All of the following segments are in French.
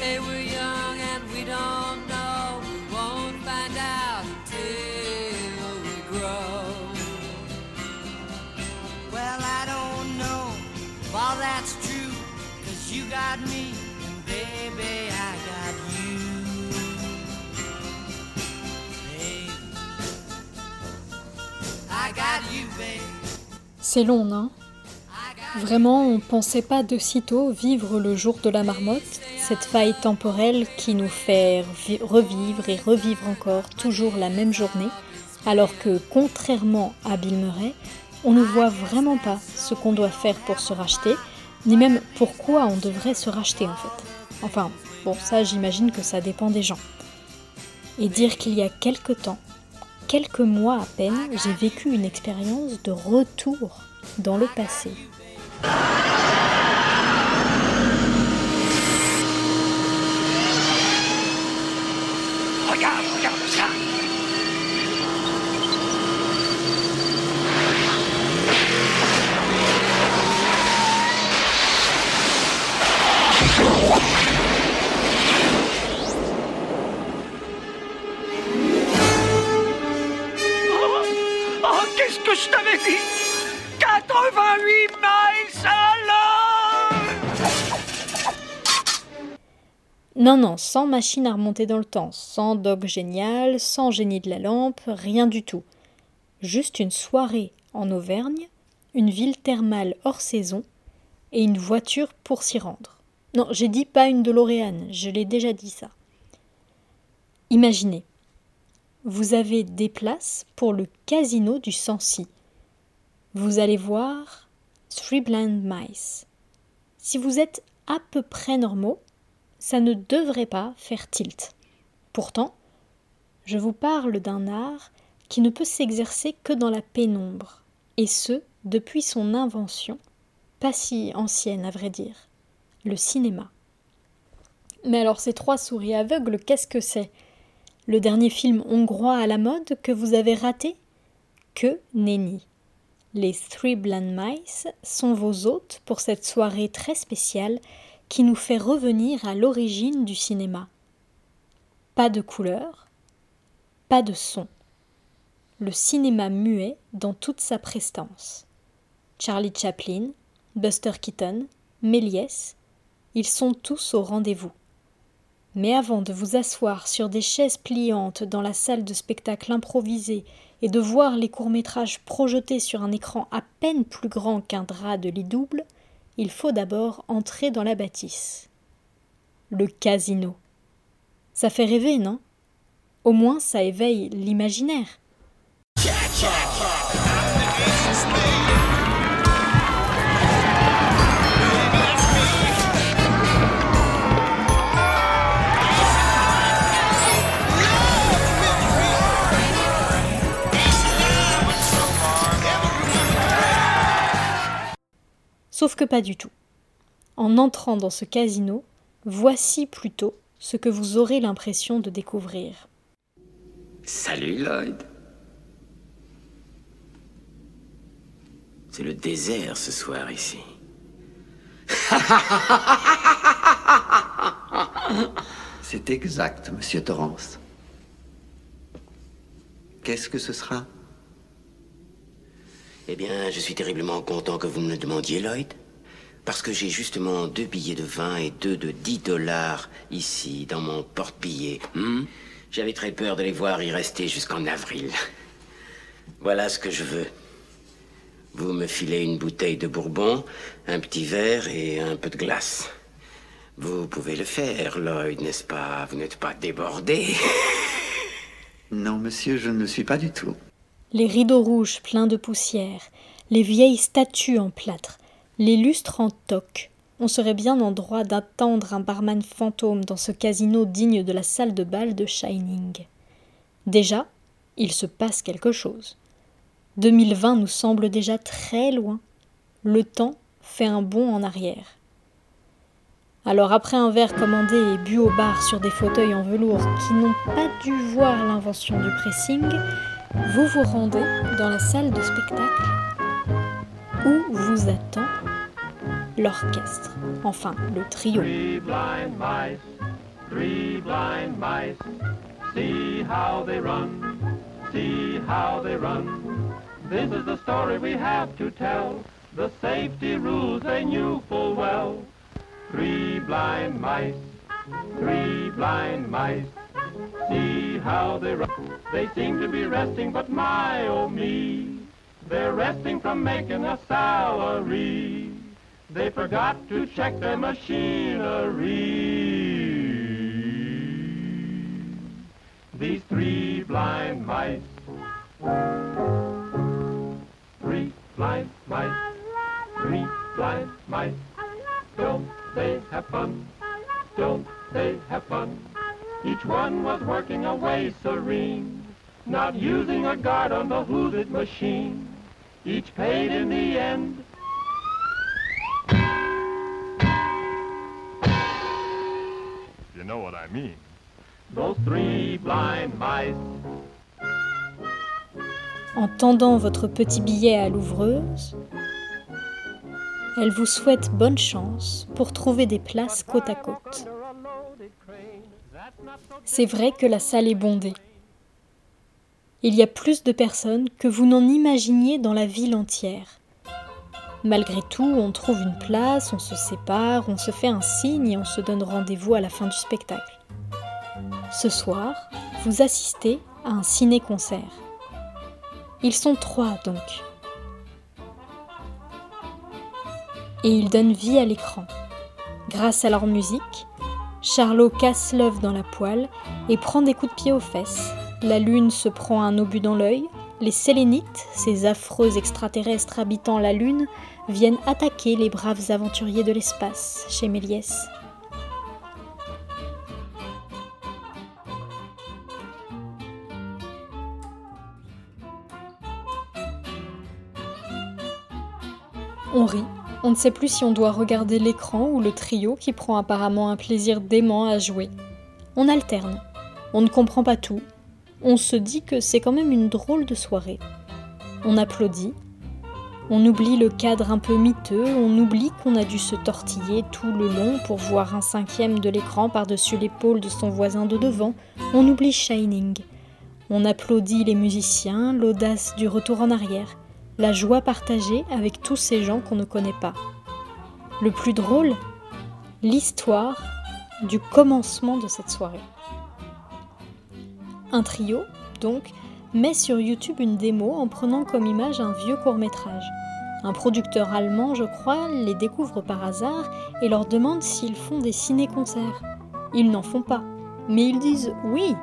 say we're young and we don't know. We won't find out till we grow. Well, I don't know if all that's true, cause you got me, and baby, I got you. Hey, I got you, babe. C'est long, non? Vraiment, on pensait pas de sitôt vivre le jour de la marmotte, cette faille temporelle qui nous fait vi- revivre et revivre encore toujours la même journée, alors que, contrairement à Bill Murray, on ne voit vraiment pas ce qu'on doit faire pour se racheter, ni même pourquoi on devrait se racheter en fait. Enfin, bon, ça j'imagine que ça dépend des gens. Et dire qu'il y a quelque temps, quelques mois à peine, j'ai vécu une expérience de retour dans le passé. Non, non, sans machine à remonter dans le temps, sans dog génial, sans génie de la lampe, rien du tout. Juste une soirée en Auvergne, une ville thermale hors saison et une voiture pour s'y rendre. Non, j'ai dit pas une DeLorean, je l'ai déjà dit ça. Imaginez, vous avez des places pour le casino du Sancy. Vous allez voir Three Blind Mice. Si vous êtes à peu près normaux, ça ne devrait pas faire tilt. Pourtant, je vous parle d'un art qui ne peut s'exercer que dans la pénombre, et ce, depuis son invention, pas si ancienne à vrai dire, le cinéma. Mais alors ces trois souris aveugles, qu'est-ce que c'est? Le dernier film hongrois à la mode que vous avez raté? Que nenni. Les Three Blind Mice sont vos hôtes pour cette soirée très spéciale qui nous fait revenir à l'origine du cinéma. Pas de couleur, pas de son. Le cinéma muet dans toute sa prestance. Charlie Chaplin, Buster Keaton, Méliès, ils sont tous au rendez-vous. Mais avant de vous asseoir sur des chaises pliantes dans la salle de spectacle improvisée et de voir les courts-métrages projetés sur un écran à peine plus grand qu'un drap de lit double, il faut d'abord entrer dans la bâtisse. Le casino. Ça fait rêver, non? Au moins ça éveille l'imaginaire. Sauf que pas du tout. En entrant dans ce casino, voici plutôt ce que vous aurez l'impression de découvrir. Salut Lloyd. C'est le désert ce soir ici. C'est exact, monsieur Torrance. Qu'est-ce que ce sera? Eh bien, je suis terriblement content que vous me le demandiez, Lloyd. Parce que j'ai justement deux billets de 20 et deux de 10 dollars ici, dans mon porte-billets. hmm? J'avais très peur de les voir y rester jusqu'en avril. Voilà ce que je veux. Vous me filez une bouteille de bourbon, un petit verre et un peu de glace. Vous pouvez le faire, Lloyd, n'est-ce pas? Vous n'êtes pas débordé Non, monsieur, je ne le suis pas du tout. Les rideaux rouges pleins de poussière, les vieilles statues en plâtre, les lustres en toque. On serait bien en droit d'attendre un barman fantôme dans ce casino digne de la salle de bal de Shining. Déjà, il se passe quelque chose. 2020 nous semble déjà très loin. Le temps fait un bond en arrière. Alors après un verre commandé et bu au bar sur des fauteuils en velours qui n'ont pas dû voir l'invention du pressing, vous vous rendez dans la salle de spectacle où vous attend l'orchestre, enfin le trio. Three blind mice three blind mice. See how they run, see how they run. This is the story we have to tell. The safety rules they knew full well. Three blind mice, three blind mice. See how they run. They seem to be resting, but my oh me. They're resting from making a salary. They forgot to check their machinery. These three blind mice. Three blind mice. Three blind mice. Don't they have fun? Don't they have fun? Each one was working away serene, not using a guard on the hooded machine. Each paid in the end. You know what I mean. Those three blind mice. En tendant votre petit billet à l'ouvreuse, elle vous souhaite bonne chance pour trouver des places côte à côte. C'est vrai que la salle est bondée. Il y a plus de personnes que vous n'en imaginiez dans la ville entière. Malgré tout, on trouve une place, on se sépare, on se fait un signe et on se donne rendez-vous à la fin du spectacle. Ce soir, vous assistez à un ciné-concert. Ils sont trois donc. Et ils donnent vie à l'écran. Grâce à leur musique, Charlot casse l'œuf dans la poêle et prend des coups de pied aux fesses. La lune se prend un obus dans l'œil. Les sélénites, ces affreux extraterrestres habitant la lune, viennent attaquer les braves aventuriers de l'espace chez Méliès. On rit, on ne sait plus si on doit regarder l'écran ou le trio qui prend apparemment un plaisir dément à jouer. On alterne, on ne comprend pas tout, on se dit que c'est quand même une drôle de soirée. On applaudit, on oublie le cadre un peu miteux, on oublie qu'on a dû se tortiller tout le long pour voir un cinquième de l'écran par-dessus l'épaule de son voisin de devant, on oublie Shining. On applaudit les musiciens, l'audace du retour en arrière, la joie partagée avec tous ces gens qu'on ne connaît pas. Le plus drôle, l'histoire du commencement de cette soirée. Un trio, donc, met sur YouTube une démo en prenant comme image un vieux court métrage. Un producteur allemand, je crois, les découvre par hasard et leur demande s'ils font des ciné-concerts. Ils n'en font pas, mais ils disent oui,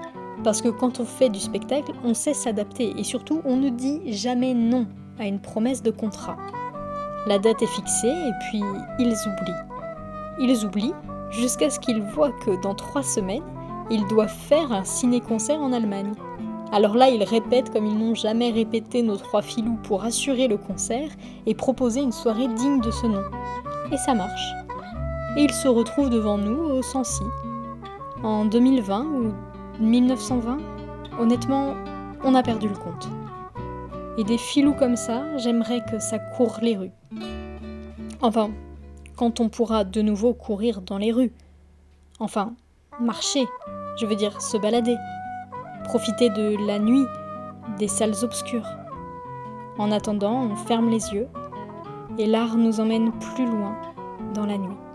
parce que quand on fait du spectacle, on sait s'adapter et surtout on ne dit jamais non à une promesse de contrat. La date est fixée et puis ils oublient. Ils oublient jusqu'à ce qu'ils voient que dans trois semaines, ils doivent faire un ciné-concert en Allemagne. Alors là, ils répètent comme ils n'ont jamais répété nos trois filous pour assurer le concert et proposer une soirée digne de ce nom. Et ça marche. Et ils se retrouvent devant nous au Sancy. En 2020 ou 1920, honnêtement, on a perdu le compte. Et des filous comme ça, j'aimerais que ça court les rues. Enfin, quand on pourra de nouveau courir dans les rues. Enfin, marcher, je veux dire se balader. Profiter de la nuit, des salles obscures. En attendant, on ferme les yeux et l'art nous emmène plus loin dans la nuit.